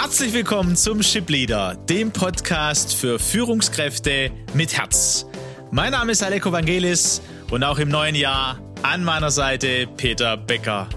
Herzlich willkommen zum Ship Leader, dem Podcast für Führungskräfte mit Herz. Mein Name ist Aleko Vangelis und auch im neuen Jahr an meiner Seite Peter Becker.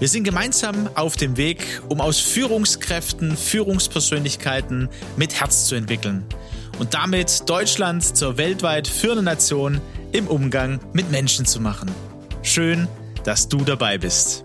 Wir sind gemeinsam auf dem Weg, um aus Führungskräften Führungspersönlichkeiten mit Herz zu entwickeln und damit Deutschland zur weltweit führenden Nation im Umgang mit Menschen zu machen. Schön, dass du dabei bist.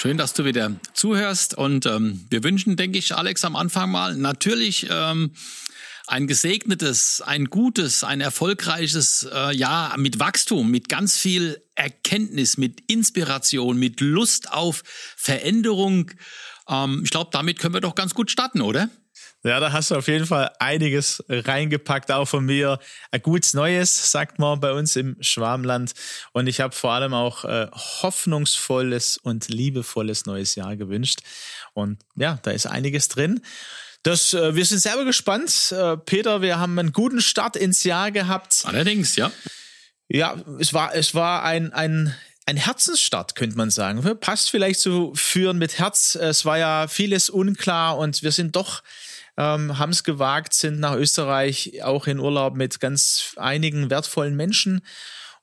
Schön, dass du wieder zuhörst. Und ähm, wir wünschen, denke ich, Alex, am Anfang mal natürlich ähm, ein gesegnetes, ein gutes, ein erfolgreiches äh, Jahr mit Wachstum, mit ganz viel Erkenntnis, mit Inspiration, mit Lust auf Veränderung. Ähm, ich glaube, damit können wir doch ganz gut starten, oder? Ja, da hast du auf jeden Fall einiges reingepackt, auch von mir. Ein gutes Neues, sagt man bei uns im Schwarmland. Und ich habe vor allem auch äh, hoffnungsvolles und liebevolles neues Jahr gewünscht. Und ja, da ist einiges drin. Das, äh, wir sind selber gespannt. Äh, Peter, wir haben einen guten Start ins Jahr gehabt. Allerdings, ja. Ja, es war, es war ein, ein, ein Herzensstart, könnte man sagen. Passt vielleicht zu führen mit Herz. Es war ja vieles unklar und wir sind doch ähm, haben es gewagt, sind nach Österreich auch in Urlaub mit ganz einigen wertvollen Menschen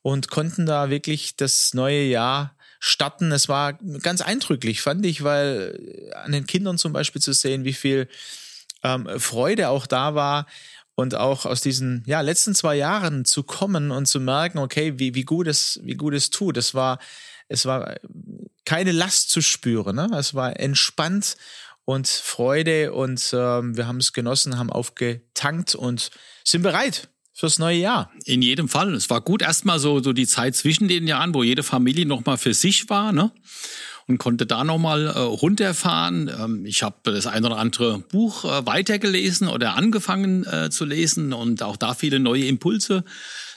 und konnten da wirklich das neue Jahr starten. Es war ganz eindrücklich, fand ich, weil an den Kindern zum Beispiel zu sehen, wie viel ähm, Freude auch da war und auch aus diesen ja, letzten zwei Jahren zu kommen und zu merken, okay, wie, wie gut es, wie gut es tut. Es war, es war keine Last zu spüren. Ne? Es war entspannt und Freude und ähm, wir haben es genossen, haben aufgetankt und sind bereit fürs neue Jahr. In jedem Fall. Es war gut erstmal so, so die Zeit zwischen den Jahren, wo jede Familie nochmal für sich war, ne? Und konnte da nochmal äh, runterfahren. Ähm, ich habe das ein oder andere Buch äh, weitergelesen oder angefangen äh, zu lesen und auch da viele neue Impulse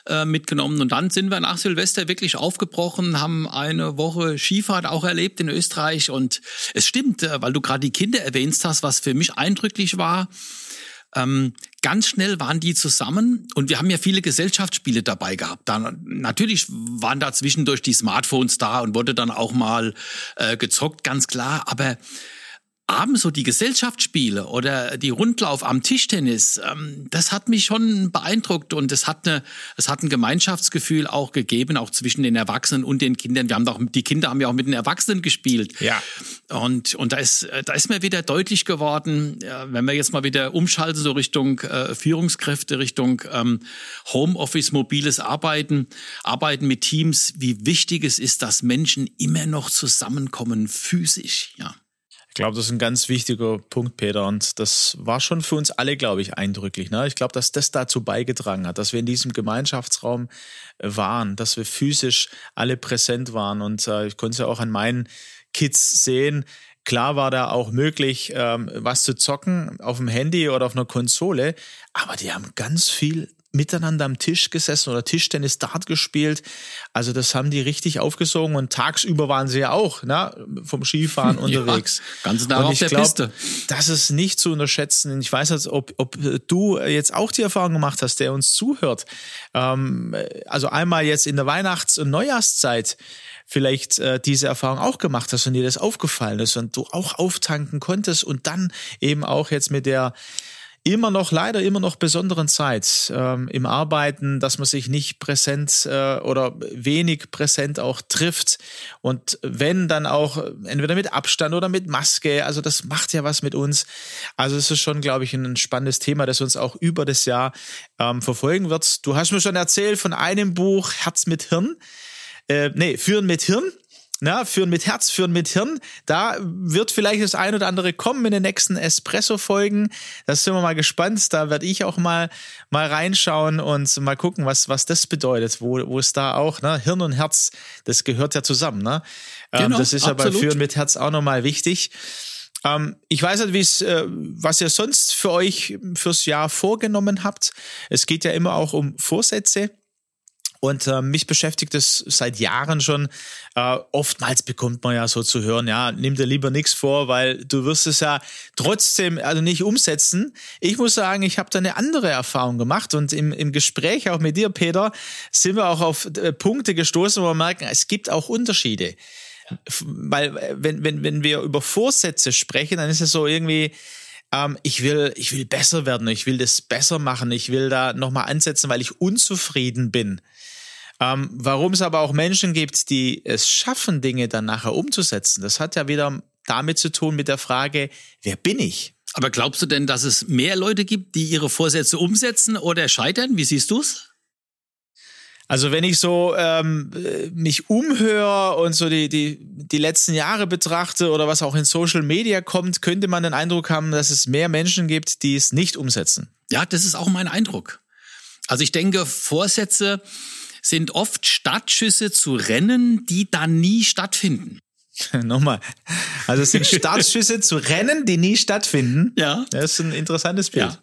äh, mitgenommen. Und dann sind wir nach Silvester wirklich aufgebrochen, haben eine Woche Skifahrt auch erlebt in Österreich. Und es stimmt, äh, weil du gerade die Kinder erwähnst hast, was für mich eindrücklich war. Ähm, ganz schnell waren die zusammen und wir haben ja viele Gesellschaftsspiele dabei gehabt. Dann, natürlich waren da zwischendurch die Smartphones da und wurde dann auch mal äh, gezockt, ganz klar. Aber abends so die Gesellschaftsspiele oder die Rundlauf am Tischtennis, ähm, das hat mich schon beeindruckt und es hat eine, es hat ein Gemeinschaftsgefühl auch gegeben, auch zwischen den Erwachsenen und den Kindern. Wir haben doch, die Kinder haben ja auch mit den Erwachsenen gespielt. Ja. Und, und da ist, da ist mir wieder deutlich geworden, wenn wir jetzt mal wieder umschalten, so Richtung äh, Führungskräfte, Richtung ähm, Homeoffice, mobiles Arbeiten, Arbeiten mit Teams, wie wichtig es ist, dass Menschen immer noch zusammenkommen, physisch, ja. Ich glaube, das ist ein ganz wichtiger Punkt, Peter. Und das war schon für uns alle, glaube ich, eindrücklich. Ne? Ich glaube, dass das dazu beigetragen hat, dass wir in diesem Gemeinschaftsraum äh, waren, dass wir physisch alle präsent waren. Und äh, ich konnte es ja auch an meinen Kids sehen. Klar war da auch möglich, ähm, was zu zocken auf dem Handy oder auf einer Konsole, aber die haben ganz viel miteinander am Tisch gesessen oder Tischtennis Dart gespielt. Also das haben die richtig aufgesogen und tagsüber waren sie ja auch ne, vom Skifahren unterwegs. Ja, ganz nah auf der glaub, Piste. Das ist nicht zu unterschätzen. Ich weiß nicht, ob, ob du jetzt auch die Erfahrung gemacht hast, der uns zuhört. Ähm, also einmal jetzt in der Weihnachts- und Neujahrszeit vielleicht äh, diese Erfahrung auch gemacht hast und dir das aufgefallen ist und du auch auftanken konntest und dann eben auch jetzt mit der immer noch, leider immer noch besonderen Zeit ähm, im Arbeiten, dass man sich nicht präsent äh, oder wenig präsent auch trifft. Und wenn, dann auch entweder mit Abstand oder mit Maske. Also das macht ja was mit uns. Also es ist schon, glaube ich, ein spannendes Thema, das uns auch über das Jahr ähm, verfolgen wird. Du hast mir schon erzählt von einem Buch, Herz mit Hirn. Äh, nee, Führen mit Hirn na, führen mit Herz, führen mit Hirn. Da wird vielleicht das ein oder andere kommen in den nächsten Espresso-Folgen. Da sind wir mal gespannt. Da werde ich auch mal, mal reinschauen und mal gucken, was, was das bedeutet, wo, wo es da auch, ne, Hirn und Herz, das gehört ja zusammen, ne? Ähm, genau, das ist ja bei Führen mit Herz auch nochmal wichtig. Ähm, ich weiß nicht, wie es, äh, was ihr sonst für euch fürs Jahr vorgenommen habt. Es geht ja immer auch um Vorsätze. Und äh, mich beschäftigt es seit Jahren schon. Äh, oftmals bekommt man ja so zu hören, ja, nimm dir lieber nichts vor, weil du wirst es ja trotzdem also nicht umsetzen. Ich muss sagen, ich habe da eine andere Erfahrung gemacht und im, im Gespräch auch mit dir, Peter, sind wir auch auf äh, Punkte gestoßen, wo wir merken, es gibt auch Unterschiede. Weil äh, wenn, wenn, wenn wir über Vorsätze sprechen, dann ist es so irgendwie, ähm, ich will, ich will besser werden, ich will das besser machen, ich will da nochmal ansetzen, weil ich unzufrieden bin. Ähm, warum es aber auch Menschen gibt, die es schaffen, Dinge dann nachher umzusetzen, das hat ja wieder damit zu tun mit der Frage, wer bin ich? Aber glaubst du denn, dass es mehr Leute gibt, die ihre Vorsätze umsetzen oder scheitern? Wie siehst du's? Also wenn ich so ähm, mich umhöre und so die, die, die letzten Jahre betrachte oder was auch in Social Media kommt, könnte man den Eindruck haben, dass es mehr Menschen gibt, die es nicht umsetzen. Ja, das ist auch mein Eindruck. Also ich denke, Vorsätze sind oft Startschüsse zu Rennen, die dann nie stattfinden. Nochmal. Also es sind Startschüsse zu Rennen, die nie stattfinden. Ja. Das ist ein interessantes Bild. Ja.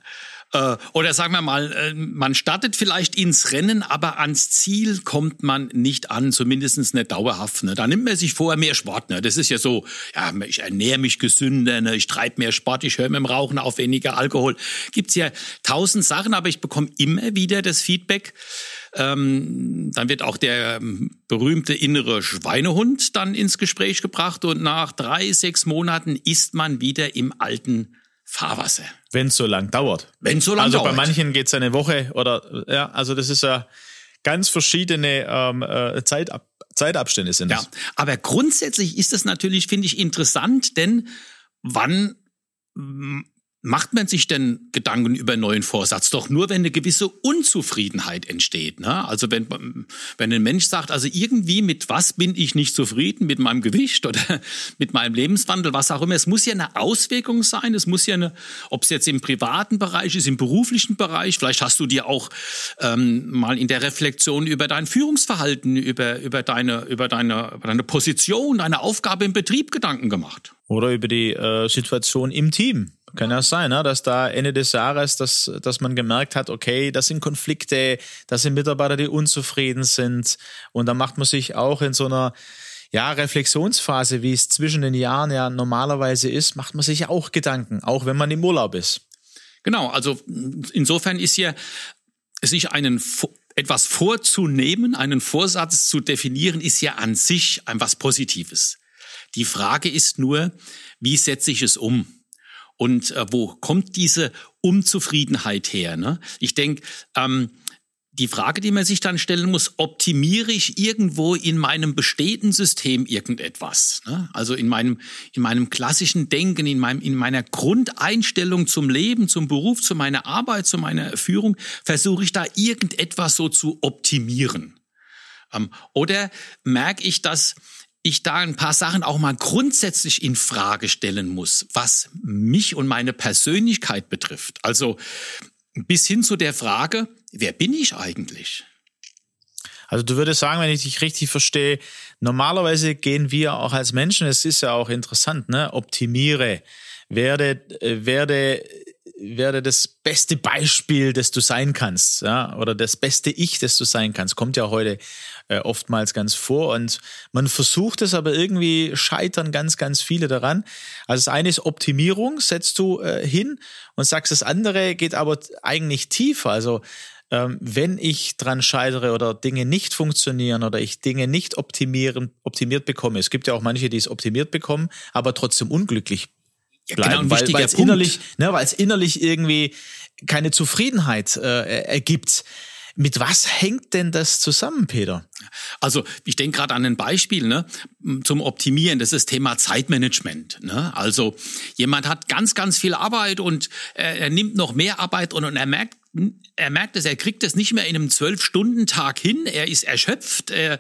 Äh, oder sagen wir mal, äh, man startet vielleicht ins Rennen, aber ans Ziel kommt man nicht an, zumindest nicht dauerhaft. Ne? Da nimmt man sich vorher mehr Sport. Ne? Das ist ja so, ja, ich ernähre mich gesünder, ne? ich treibe mehr Sport, ich höre mit dem Rauchen auf, weniger Alkohol. Gibt's ja tausend Sachen, aber ich bekomme immer wieder das Feedback, ähm, dann wird auch der ähm, berühmte innere Schweinehund dann ins Gespräch gebracht und nach drei, sechs Monaten ist man wieder im alten Fahrwasser. Wenn es so lang dauert. Wenn so lang also dauert. Also bei manchen geht es eine Woche oder ja, also das ist ja ganz verschiedene ähm, äh, Zeitab Zeitabstände sind das. Ja, aber grundsätzlich ist das natürlich, finde ich, interessant, denn wann macht man sich denn Gedanken über einen neuen Vorsatz? Doch nur, wenn eine gewisse Unzufriedenheit entsteht. Ne? Also wenn, wenn ein Mensch sagt, also irgendwie mit was bin ich nicht zufrieden, mit meinem Gewicht oder mit meinem Lebenswandel, was auch immer. Es muss ja eine Auswirkung sein. Es muss ja eine, ob es jetzt im privaten Bereich ist, im beruflichen Bereich. Vielleicht hast du dir auch ähm, mal in der Reflexion über dein Führungsverhalten, über, über, deine, über, deine, über deine Position, deine Aufgabe im Betrieb Gedanken gemacht. Oder über die äh, Situation im Team. Kann ja sein, ne? dass da Ende des Jahres, dass, dass man gemerkt hat, okay, das sind Konflikte, das sind Mitarbeiter, die unzufrieden sind. Und da macht man sich auch in so einer ja, Reflexionsphase, wie es zwischen den Jahren ja normalerweise ist, macht man sich auch Gedanken, auch wenn man im Urlaub ist. Genau, also insofern ist ja sich einen etwas vorzunehmen, einen Vorsatz zu definieren, ist ja an sich ein was Positives. Die Frage ist nur, wie setze ich es um? Und äh, wo kommt diese Unzufriedenheit her? Ne? Ich denke, ähm, die Frage, die man sich dann stellen muss, optimiere ich irgendwo in meinem bestehenden System irgendetwas? Ne? Also in meinem, in meinem klassischen Denken, in, meinem, in meiner Grundeinstellung zum Leben, zum Beruf, zu meiner Arbeit, zu meiner Führung, versuche ich da irgendetwas so zu optimieren? Ähm, oder merke ich, dass ich da ein paar Sachen auch mal grundsätzlich in Frage stellen muss, was mich und meine Persönlichkeit betrifft. Also bis hin zu der Frage, wer bin ich eigentlich? Also du würdest sagen, wenn ich dich richtig verstehe, normalerweise gehen wir auch als Menschen, es ist ja auch interessant, ne, optimiere, werde, äh, werde werde das beste Beispiel, das du sein kannst, ja, oder das beste Ich, das du sein kannst, kommt ja heute äh, oftmals ganz vor und man versucht es, aber irgendwie scheitern ganz, ganz viele daran. Also das eine ist Optimierung, setzt du äh, hin und sagst, das andere geht aber eigentlich tiefer. Also ähm, wenn ich dran scheitere oder Dinge nicht funktionieren oder ich Dinge nicht optimieren, optimiert bekomme. Es gibt ja auch manche, die es optimiert bekommen, aber trotzdem unglücklich ja, bleiben, genau, weil es innerlich, ne, weil es innerlich irgendwie keine Zufriedenheit äh, ergibt. Mit was hängt denn das zusammen, Peter? Also ich denke gerade an ein Beispiel ne, zum Optimieren, das ist Thema Zeitmanagement. Ne? Also jemand hat ganz, ganz viel Arbeit und äh, er nimmt noch mehr Arbeit und, und er merkt, er merkt es, er kriegt es nicht mehr in einem Zwölf-Stunden-Tag hin. Er ist erschöpft. Er,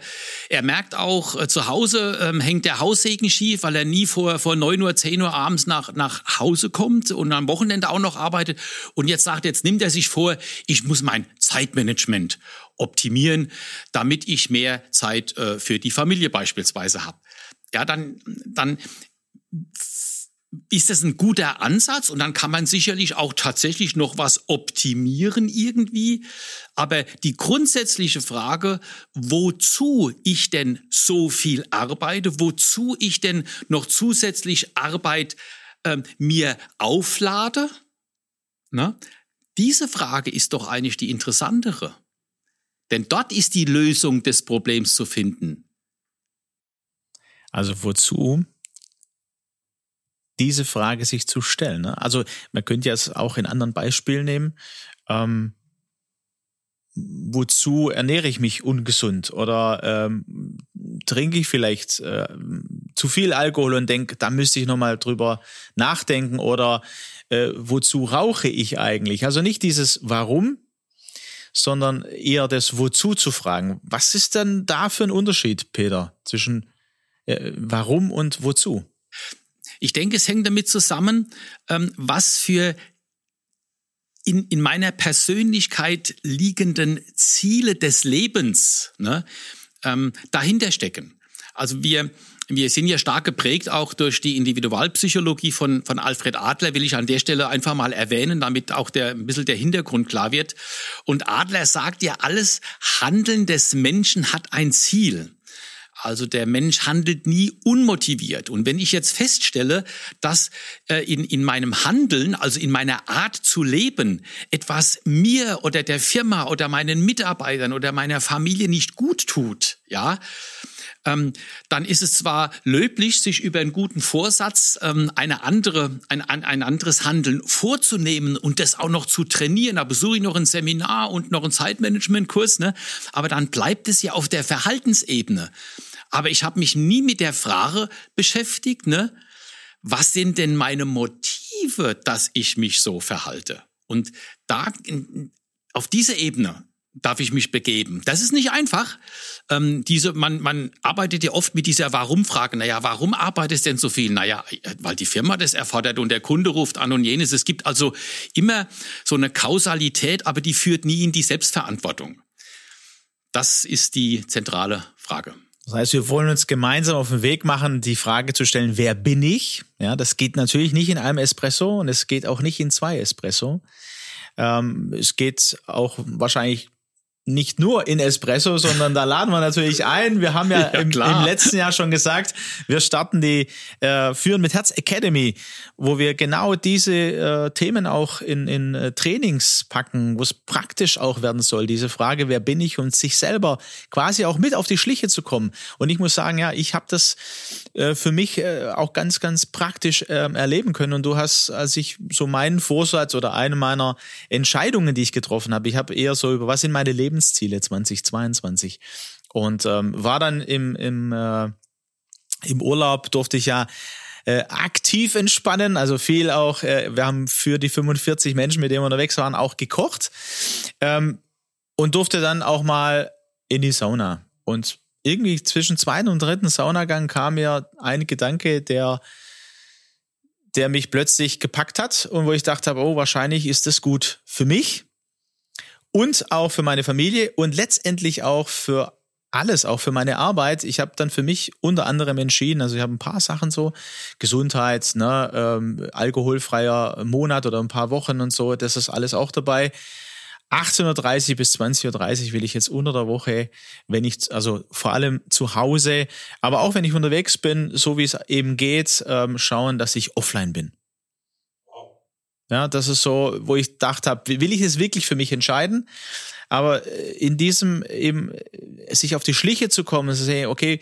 er merkt auch, äh, zu Hause ähm, hängt der Haussegen schief, weil er nie vor, vor neun Uhr, zehn Uhr abends nach, nach Hause kommt und am Wochenende auch noch arbeitet. Und jetzt sagt, jetzt nimmt er sich vor, ich muss mein Zeitmanagement optimieren, damit ich mehr Zeit äh, für die Familie beispielsweise habe. Ja, dann, dann ist das ein guter Ansatz und dann kann man sicherlich auch tatsächlich noch was optimieren irgendwie. Aber die grundsätzliche Frage, wozu ich denn so viel arbeite, wozu ich denn noch zusätzlich Arbeit äh, mir auflade, na, diese Frage ist doch eigentlich die interessantere. Denn dort ist die Lösung des Problems zu finden. Also wozu diese Frage sich zu stellen. Ne? Also man könnte ja es auch in anderen Beispielen nehmen. Ähm, wozu ernähre ich mich ungesund oder ähm, trinke ich vielleicht äh, zu viel Alkohol und denke, da müsste ich nochmal drüber nachdenken oder äh, wozu rauche ich eigentlich? Also nicht dieses Warum, sondern eher das Wozu zu fragen. Was ist denn da für ein Unterschied, Peter, zwischen äh, Warum und Wozu? Ich denke, es hängt damit zusammen, ähm, was für in, in meiner Persönlichkeit liegenden Ziele des Lebens ne, ähm, dahinter stecken. Also wir, wir sind ja stark geprägt auch durch die Individualpsychologie von, von Alfred Adler, will ich an der Stelle einfach mal erwähnen, damit auch der, ein bisschen der Hintergrund klar wird. Und Adler sagt ja, alles Handeln des Menschen hat ein Ziel. Also der Mensch handelt nie unmotiviert. Und wenn ich jetzt feststelle, dass äh, in, in meinem Handeln, also in meiner Art zu leben, etwas mir oder der Firma oder meinen Mitarbeitern oder meiner Familie nicht gut tut, ja, ähm, dann ist es zwar löblich, sich über einen guten Vorsatz ähm, eine andere, ein, ein anderes Handeln vorzunehmen und das auch noch zu trainieren. Da besuche ich noch ein Seminar und noch einen Zeitmanagementkurs, ne? aber dann bleibt es ja auf der Verhaltensebene. Aber ich habe mich nie mit der Frage beschäftigt, ne? Was sind denn meine Motive, dass ich mich so verhalte? Und da auf diese Ebene darf ich mich begeben. Das ist nicht einfach. Ähm, diese, man, man arbeitet ja oft mit dieser Warum-Frage. Naja, warum arbeitest denn so viel? Naja, weil die Firma das erfordert und der Kunde ruft an und jenes. Es gibt also immer so eine Kausalität, aber die führt nie in die Selbstverantwortung. Das ist die zentrale Frage. Das heißt, wir wollen uns gemeinsam auf den Weg machen, die Frage zu stellen, wer bin ich? Ja, das geht natürlich nicht in einem Espresso und es geht auch nicht in zwei Espresso. Ähm, es geht auch wahrscheinlich nicht nur in Espresso, sondern da laden wir natürlich ein. Wir haben ja, ja im, im, letzten Jahr schon gesagt, wir starten die äh, Führen mit Herz Academy, wo wir genau diese äh, Themen auch in, in äh, Trainings packen, wo es praktisch auch werden soll. Diese Frage, wer bin ich und sich selber quasi auch mit auf die Schliche zu kommen. Und ich muss sagen, ja, ich habe das äh, für mich äh, auch ganz, ganz praktisch äh, erleben können. Und du hast, als ich so meinen Vorsatz oder eine meiner Entscheidungen, die ich getroffen habe, ich habe eher so über was sind meine Leben Lebensziele 2022. Und ähm, war dann im, im, äh, im Urlaub, durfte ich ja äh, aktiv entspannen, also viel auch, äh, wir haben für die 45 Menschen, mit denen wir unterwegs waren, auch gekocht ähm, und durfte dann auch mal in die Sauna. Und irgendwie zwischen zweiten und dritten Saunagang kam mir ein Gedanke, der der mich plötzlich gepackt hat und wo ich dachte, oh, wahrscheinlich ist das gut für mich und auch für meine Familie und letztendlich auch für alles, auch für meine Arbeit. Ich habe dann für mich unter anderem entschieden, also ich habe ein paar Sachen so, Gesundheit, ne, ähm, alkoholfreier Monat oder ein paar Wochen und so, das ist alles auch dabei. 18.30 bis 20.30 Uhr will ich jetzt unter der Woche, wenn ich, also vor allem zu Hause, aber auch wenn ich unterwegs bin, so wie es eben geht, ähm, schauen, dass ich offline bin. Ja, das ist so, wo ich gedacht habe, will ich es wirklich für mich entscheiden? Aber äh, in diesem eben äh, sich auf die Schliche zu kommen, zu sehen, okay,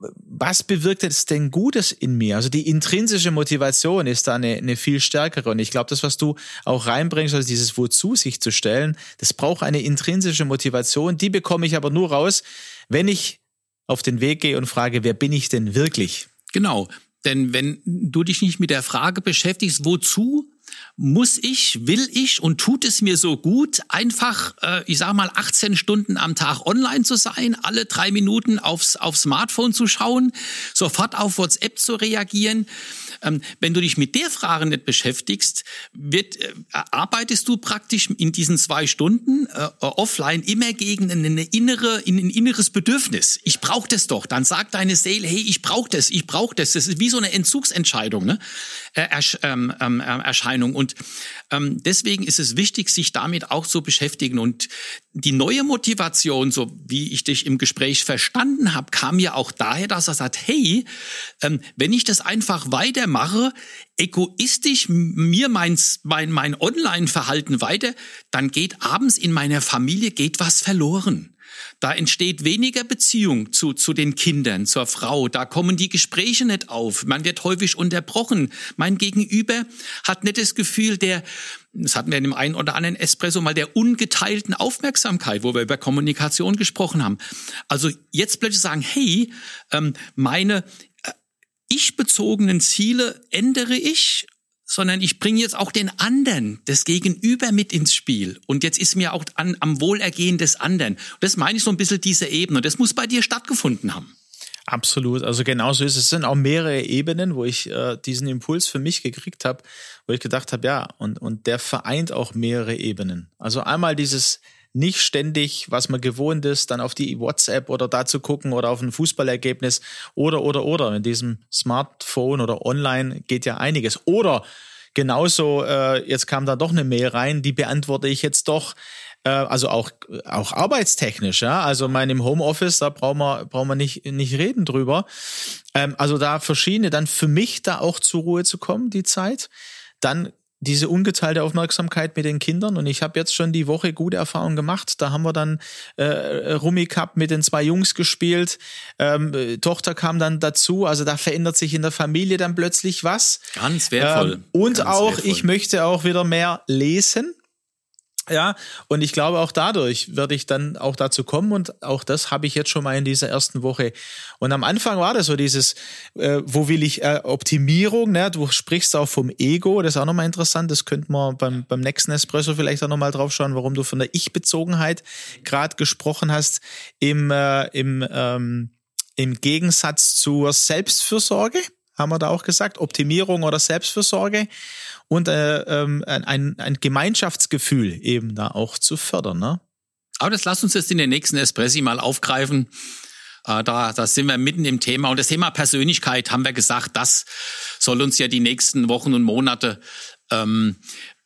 was bewirkt es denn Gutes in mir? Also die intrinsische Motivation ist da eine, eine viel stärkere. Und ich glaube, das, was du auch reinbringst, also dieses Wozu sich zu stellen, das braucht eine intrinsische Motivation. Die bekomme ich aber nur raus, wenn ich auf den Weg gehe und frage, wer bin ich denn wirklich? Genau. Denn wenn du dich nicht mit der Frage beschäftigst, wozu muss ich, will ich und tut es mir so gut, einfach, äh, ich sag mal, 18 Stunden am Tag online zu sein, alle drei Minuten aufs, aufs Smartphone zu schauen, sofort auf WhatsApp zu reagieren, wenn du dich mit der Frage nicht beschäftigst, wird, äh, arbeitest du praktisch in diesen zwei Stunden äh, offline immer gegen eine innere, in ein inneres Bedürfnis. Ich brauche das doch. Dann sagt deine Seele, hey, ich brauche das, ich brauche das. Das ist wie so eine Entzugsentscheidung, ne? Äh, Ersch ähm, ähm, Erscheinung. Und ähm, deswegen ist es wichtig, sich damit auch zu beschäftigen. Und die neue Motivation, so wie ich dich im Gespräch verstanden habe, kam ja auch daher, dass er sagt, hey, ähm, wenn ich das einfach weitermache, egoistisch mir mein, mein, mein Online-Verhalten weiter, dann geht abends in meiner Familie geht was verloren. Da entsteht weniger Beziehung zu, zu den Kindern, zur Frau. Da kommen die Gespräche nicht auf. Man wird häufig unterbrochen. Mein Gegenüber hat nicht das Gefühl der, das hatten wir in dem einen oder anderen Espresso mal, der ungeteilten Aufmerksamkeit, wo wir über Kommunikation gesprochen haben. Also jetzt plötzlich sagen, hey, ähm, meine äh, ich-bezogenen Ziele ändere ich sondern ich bringe jetzt auch den anderen, das Gegenüber mit ins Spiel. Und jetzt ist mir auch an, am Wohlergehen des anderen. Und das meine ich so ein bisschen diese Ebene. Und das muss bei dir stattgefunden haben. Absolut. Also genauso ist es. Es sind auch mehrere Ebenen, wo ich äh, diesen Impuls für mich gekriegt habe, wo ich gedacht habe, ja, und, und der vereint auch mehrere Ebenen. Also einmal dieses nicht ständig, was man gewohnt ist, dann auf die WhatsApp oder da zu gucken oder auf ein Fußballergebnis oder, oder, oder. In diesem Smartphone oder online geht ja einiges. Oder genauso, äh, jetzt kam da doch eine Mail rein, die beantworte ich jetzt doch äh, also auch, auch arbeitstechnisch, ja. Also mein im Homeoffice, da brauchen wir, brauchen wir nicht, nicht reden drüber. Ähm, also da verschiedene, dann für mich da auch zur Ruhe zu kommen, die Zeit. Dann diese ungeteilte Aufmerksamkeit mit den Kindern und ich habe jetzt schon die Woche gute Erfahrungen gemacht. Da haben wir dann äh, Rummy Cup mit den zwei Jungs gespielt. Ähm, Tochter kam dann dazu. Also da verändert sich in der Familie dann plötzlich was. Ganz wertvoll. Ähm, und Ganz auch, wertvoll. ich möchte auch wieder mehr lesen. Ja, und ich glaube, auch dadurch werde ich dann auch dazu kommen und auch das habe ich jetzt schon mal in dieser ersten Woche. Und am Anfang war das so dieses, äh, wo will ich äh, Optimierung, ne? du sprichst auch vom Ego, das ist auch nochmal interessant, das könnte man beim, beim nächsten Espresso vielleicht auch nochmal drauf schauen, warum du von der Ich-Bezogenheit gerade gesprochen hast, im, äh, im, ähm, im Gegensatz zur Selbstfürsorge, haben wir da auch gesagt, Optimierung oder Selbstfürsorge und äh, ähm, ein, ein Gemeinschaftsgefühl eben da auch zu fördern. Ne? Aber das lasst uns jetzt in den nächsten Espressi mal aufgreifen. Äh, da, da sind wir mitten im Thema. Und das Thema Persönlichkeit haben wir gesagt, das soll uns ja die nächsten Wochen und Monate ähm,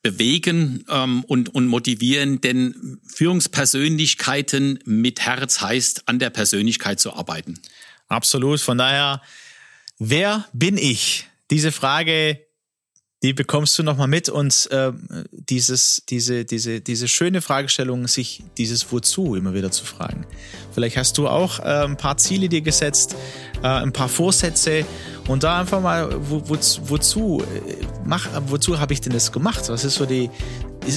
bewegen ähm, und, und motivieren, denn Führungspersönlichkeiten mit Herz heißt, an der Persönlichkeit zu arbeiten. Absolut. Von daher, wer bin ich? Diese Frage die bekommst du nochmal mit und äh, dieses, diese, diese, diese schöne Fragestellung, sich dieses Wozu immer wieder zu fragen. Vielleicht hast du auch äh, ein paar Ziele dir gesetzt, äh, ein paar Vorsätze und da einfach mal, wo, wo, wozu, äh, mach, wozu habe ich denn das gemacht? Was ist so die,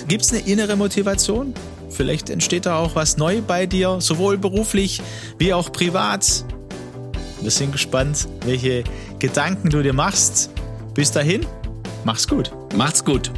gibt es eine innere Motivation? Vielleicht entsteht da auch was neu bei dir, sowohl beruflich wie auch privat. Wir sind gespannt, welche Gedanken du dir machst. Bis dahin, Mach's gut. Macht's gut.